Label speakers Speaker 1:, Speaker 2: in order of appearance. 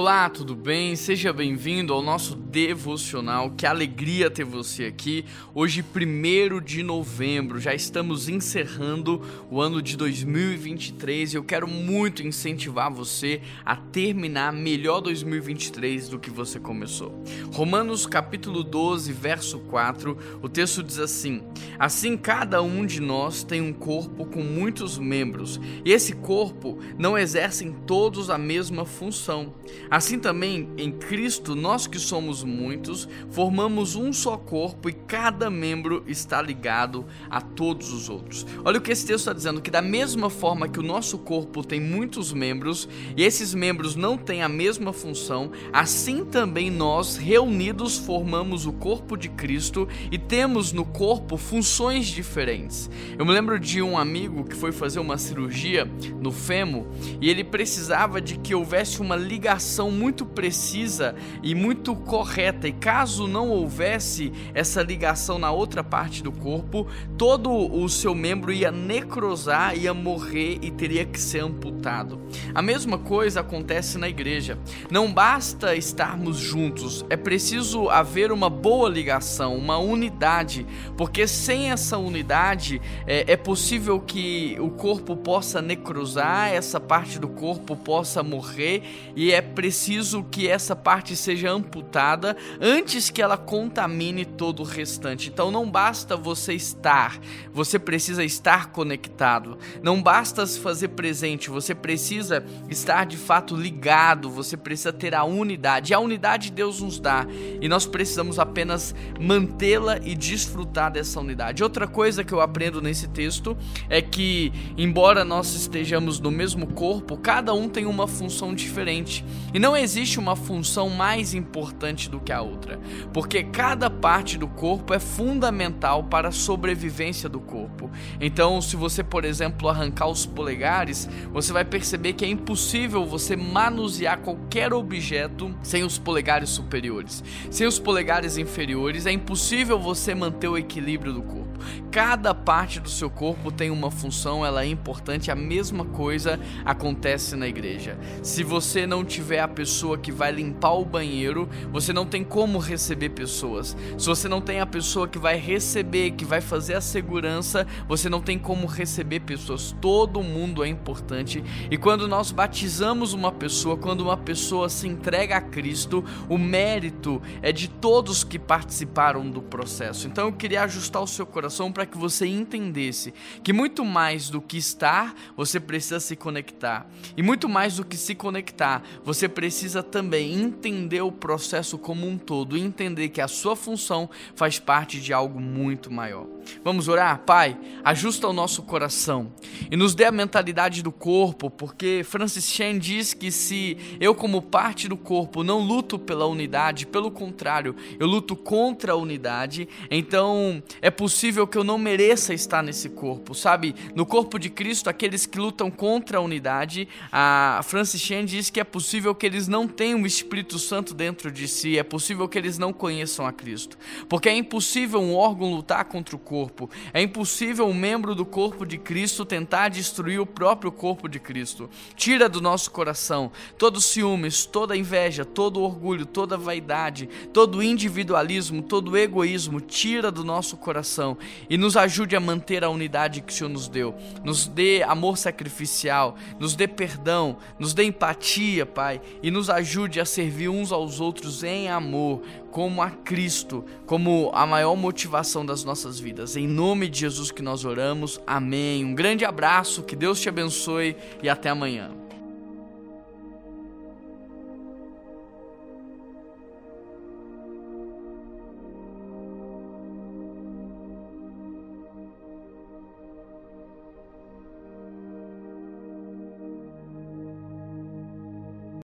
Speaker 1: Olá, tudo bem? Seja bem-vindo ao nosso devocional. Que alegria ter você aqui. Hoje, 1 de novembro, já estamos encerrando o ano de 2023 e eu quero muito incentivar você a terminar melhor 2023 do que você começou. Romanos capítulo 12, verso 4, o texto diz assim: Assim cada um de nós tem um corpo com muitos membros, e esse corpo não exerce todos a mesma função. Assim também, em Cristo, nós que somos muitos, formamos um só corpo e cada membro está ligado a todos os outros. Olha o que esse texto está dizendo: que da mesma forma que o nosso corpo tem muitos membros e esses membros não têm a mesma função, assim também nós, reunidos, formamos o corpo de Cristo e temos no corpo funções diferentes. Eu me lembro de um amigo que foi fazer uma cirurgia no fêmur e ele precisava de que houvesse uma ligação muito precisa e muito correta, e caso não houvesse essa ligação na outra parte do corpo, todo o seu membro ia necrosar, ia morrer e teria que ser amputado. A mesma coisa acontece na igreja. Não basta estarmos juntos, é preciso haver uma boa ligação, uma unidade, porque sem essa unidade é, é possível que o corpo possa necrosar, essa parte do corpo possa morrer e é preciso que essa parte seja amputada antes que ela contamine todo o restante. Então não basta você estar, você precisa estar conectado. Não basta se fazer presente, você precisa estar de fato ligado, você precisa ter a unidade. E a unidade Deus nos dá e nós precisamos apenas mantê-la e desfrutar dessa unidade. Outra coisa que eu aprendo nesse texto é que, embora nós estejamos no mesmo corpo, cada um tem uma função diferente. E não existe uma função mais importante do que a outra, porque cada parte do corpo é fundamental para a sobrevivência do corpo. Então, se você, por exemplo, arrancar os polegares, você vai perceber que é impossível você manusear qualquer objeto sem os polegares superiores. Sem os polegares inferiores, é impossível você manter o equilíbrio do corpo. Cada parte do seu corpo tem uma função, ela é importante. A mesma coisa acontece na igreja. Se você não tiver a pessoa que vai limpar o banheiro, você não tem como receber pessoas. Se você não tem a pessoa que vai receber, que vai fazer a segurança, você não tem como receber pessoas. Todo mundo é importante. E quando nós batizamos uma pessoa, quando uma pessoa se entrega a Cristo, o mérito é de todos que participaram do processo. Então eu queria ajustar o seu coração para que você entendesse que muito mais do que estar, você precisa se conectar. E muito mais do que se conectar, você precisa também entender o processo como um todo entender que a sua função faz parte de algo muito maior. Vamos orar? Pai, ajusta o nosso coração e nos dê a mentalidade do corpo, porque Francis Chan diz que se eu, como parte do corpo, não luto pela unidade, pelo contrário, eu luto contra a unidade, então é possível que eu não mereça estar nesse corpo, sabe? No corpo de Cristo, aqueles que lutam contra a unidade, a Francis Chan diz que é possível que eles não tenham o Espírito Santo dentro de si, é possível que eles não conheçam a Cristo, porque é impossível um órgão lutar contra o corpo, é impossível um membro do corpo de Cristo tentar destruir o próprio corpo de Cristo. Tira do nosso coração todo ciúmes, toda inveja, todo orgulho, toda vaidade, todo individualismo, todo egoísmo, tira do nosso coração e nos ajude a manter a unidade que o Senhor nos deu. Nos dê amor sacrificial, nos dê perdão, nos dê empatia, Pai, e nos ajude a servir uns aos outros em amor, como a Cristo, como a maior motivação das nossas vidas. Em nome de Jesus que nós oramos. Amém. Um grande abraço, que Deus te abençoe e até amanhã.